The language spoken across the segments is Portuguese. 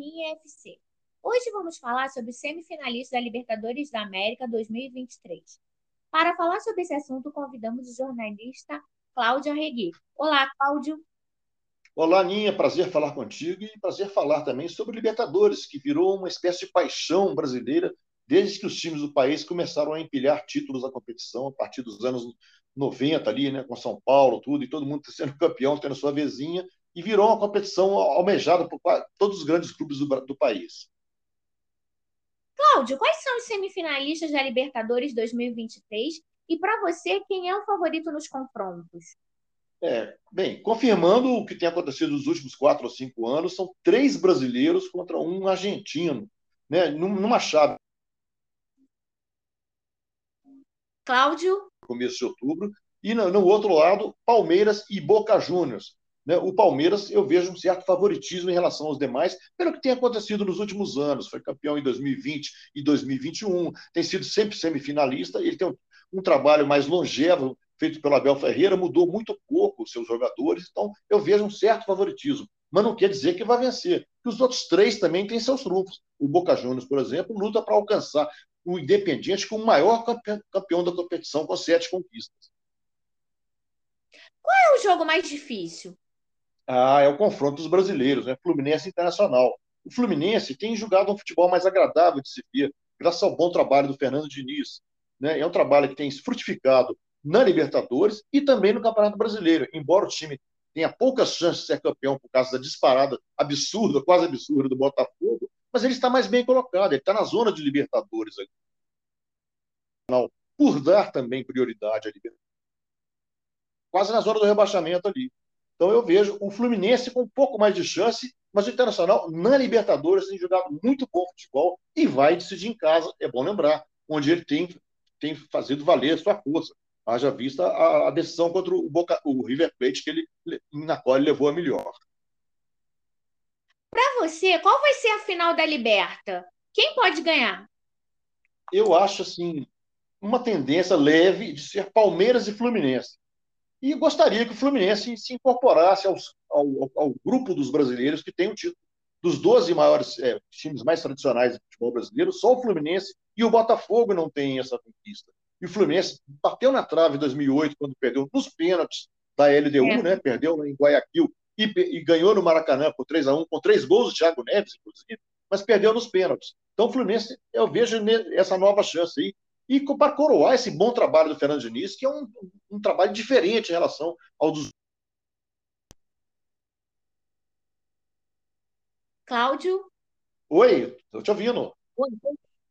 Peninha FC. Hoje vamos falar sobre semifinalistas da Libertadores da América 2023. Para falar sobre esse assunto, convidamos o jornalista Cláudio Arregui. Olá, Cláudio. Olá, Ninha, prazer falar contigo e prazer falar também sobre Libertadores, que virou uma espécie de paixão brasileira desde que os times do país começaram a empilhar títulos da competição a partir dos anos 90 ali, né, com São Paulo, tudo, e todo mundo sendo campeão, tendo sua vezinha, e virou uma competição almejada por todos os grandes clubes do, do país. Cláudio, quais são os semifinalistas da Libertadores 2023? E para você, quem é o favorito nos confrontos? É, bem, confirmando o que tem acontecido nos últimos quatro ou cinco anos, são três brasileiros contra um argentino, né, numa chave. Cláudio? Começo de outubro. E no, no outro lado, Palmeiras e Boca Juniors. Né? O Palmeiras, eu vejo um certo favoritismo em relação aos demais, pelo que tem acontecido nos últimos anos. Foi campeão em 2020 e 2021, tem sido sempre semifinalista. Ele tem um, um trabalho mais longevo feito pelo Abel Ferreira, mudou muito pouco os seus jogadores, então eu vejo um certo favoritismo. Mas não quer dizer que vai vencer, que os outros três também têm seus trunfos. O Boca Juniors, por exemplo, luta para alcançar o Independiente como o maior campeão da competição, com sete conquistas. Qual é o jogo mais difícil? Ah, é o confronto dos brasileiros, né? Fluminense Internacional. O Fluminense tem jogado um futebol mais agradável de se ver, graças ao bom trabalho do Fernando Diniz. Né? É um trabalho que tem frutificado na Libertadores e também no Campeonato Brasileiro. Embora o time tenha poucas chances de ser campeão por causa da disparada absurda, quase absurda do Botafogo, mas ele está mais bem colocado, ele está na zona de Libertadores. Por dar também prioridade à Libertadores. Quase na zona do rebaixamento ali. Então eu vejo o Fluminense com um pouco mais de chance, mas o Internacional na Libertadores tem jogado muito bom futebol e vai decidir em casa, é bom lembrar, onde ele tem, tem fazido valer a sua força. Haja vista a, a decisão contra o, Boca, o River Plate, que ele, na qual ele levou a melhor. Para você, qual vai ser a final da Liberta? Quem pode ganhar? Eu acho assim uma tendência leve de ser Palmeiras e Fluminense. E gostaria que o Fluminense se incorporasse aos, ao, ao, grupo dos brasileiros que tem o título. Dos 12 maiores é, times mais tradicionais do futebol brasileiro, só o Fluminense e o Botafogo não têm essa conquista. E o Fluminense bateu na trave em 2008, quando perdeu nos pênaltis da LDU, é. né? perdeu em Guayaquil e, e, ganhou no Maracanã por 3 a 1 com três gols do Thiago Neves, inclusive, mas perdeu nos pênaltis. Então o Fluminense, eu vejo essa nova chance aí e para coroar esse bom trabalho do Fernando Diniz, que é um, um trabalho diferente em relação ao dos. Cláudio? Oi, estou te ouvindo.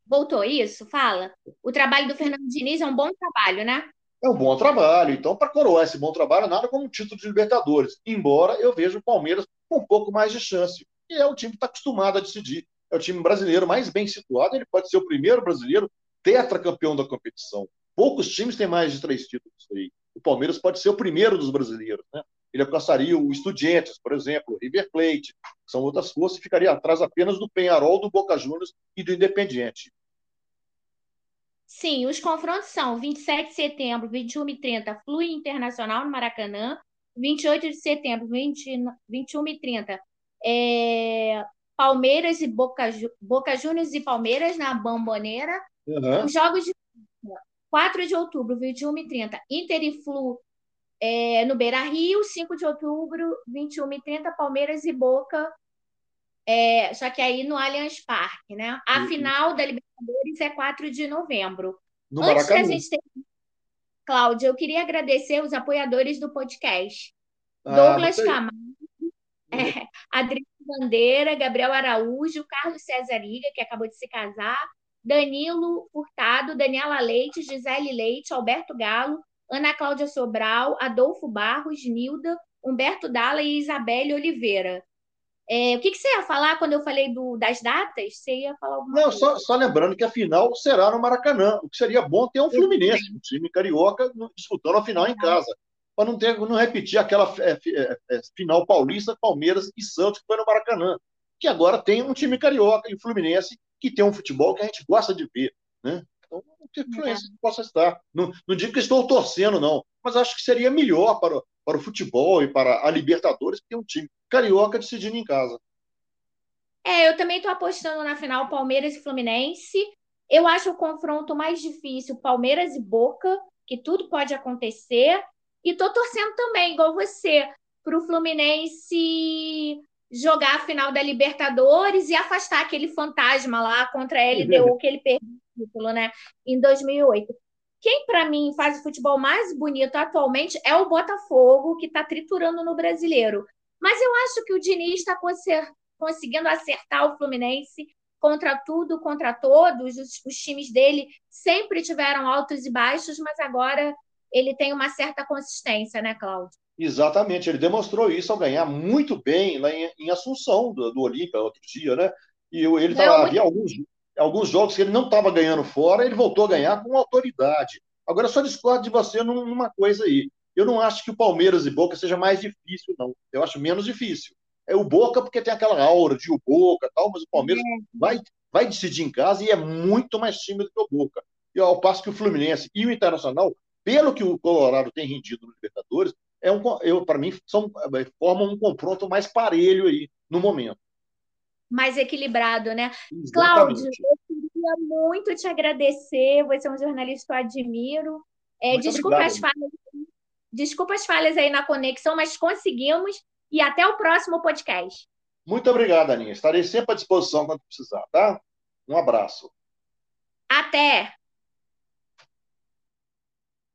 Voltou isso? Fala. O trabalho do Fernando Diniz é um bom trabalho, né? É um bom trabalho. Então, para coroar esse bom trabalho, nada como um título de Libertadores. Embora eu veja o Palmeiras com um pouco mais de chance. E é o time que está acostumado a decidir. É o time brasileiro mais bem situado. Ele pode ser o primeiro brasileiro tetracampeão da competição. Poucos times têm mais de três títulos aí. O Palmeiras pode ser o primeiro dos brasileiros, né? Ele alcançaria o Estudiantes, por exemplo, River Plate, são outras forças, e ficaria atrás apenas do Penharol, do Boca Juniors e do Independiente. Sim, os confrontos são 27 de setembro, 21 e 30, Flui Internacional no Maracanã, 28 de setembro, 20, 21 e 30, é, Palmeiras e Boca, Boca Juniors e Palmeiras na Bomboneira, Uhum. Os jogos de 4 de outubro, 21 e 30, Inter e Flu é, no Beira Rio, 5 de outubro, 21 e 30, Palmeiras e Boca. É, só que aí no Allianz Parque, né? A uhum. final da Libertadores é 4 de novembro. No Antes Maracanã. da gente ter... Cláudia, eu queria agradecer os apoiadores do podcast. Ah, Douglas Camargo, é, Adriano Bandeira, Gabriel Araújo, Carlos César Iga, que acabou de se casar, Danilo Furtado, Daniela Leite, Gisele Leite, Alberto Galo, Ana Cláudia Sobral, Adolfo Barros, Nilda, Humberto Dalla e Isabelle Oliveira. É, o que, que, você ia falar quando eu falei do, das datas? Você ia falar alguma Não, só, só, lembrando que a final será no Maracanã. O que seria bom ter um Fluminense, um time carioca, disputando a final em casa. Para não, ter, não repetir aquela é, é, é, final paulista, Palmeiras e Santos, que foi no Maracanã. Que agora tem um time carioca e o Fluminense que tem um futebol que a gente gosta de ver. Né? Então, que influência é. possa estar. Não, não digo que estou torcendo, não, mas acho que seria melhor para, para o futebol e para a Libertadores ter um time carioca decidindo em casa. É, eu também estou apostando na final Palmeiras e Fluminense. Eu acho o confronto mais difícil Palmeiras e Boca, que tudo pode acontecer. E estou torcendo também, igual você, para o Fluminense jogar a final da Libertadores e afastar aquele fantasma lá contra a LDU que ele perdeu o título, né, em 2008. Quem, para mim, faz o futebol mais bonito atualmente é o Botafogo, que está triturando no brasileiro. Mas eu acho que o Diniz está conseguindo acertar o Fluminense contra tudo, contra todos. Os, os times dele sempre tiveram altos e baixos, mas agora ele tem uma certa consistência, né, Cláudio? Exatamente, ele demonstrou isso ao ganhar muito bem lá em, em Assunção do, do Olímpia outro dia, né? E ele tava, havia alguns, alguns jogos que ele não estava ganhando fora, ele voltou a ganhar com autoridade. Agora, eu só discordo de você numa coisa aí. Eu não acho que o Palmeiras e Boca seja mais difícil, não. Eu acho menos difícil. É o Boca porque tem aquela aura de o Boca tal, mas o Palmeiras é. vai, vai decidir em casa e é muito mais tímido que o Boca. E ao passo que o Fluminense e o Internacional, pelo que o Colorado tem rendido no Libertadores, é um, eu para mim são, formam um confronto mais parelho aí no momento mais equilibrado, né? Exatamente. Cláudio, eu queria muito te agradecer. Você é um jornalista que eu admiro. É, desculpa, obrigado, as falhas, desculpa as falhas aí na conexão, mas conseguimos. E até o próximo podcast. Muito obrigado, Aninha. Estarei sempre à disposição quando precisar, tá? Um abraço. Até!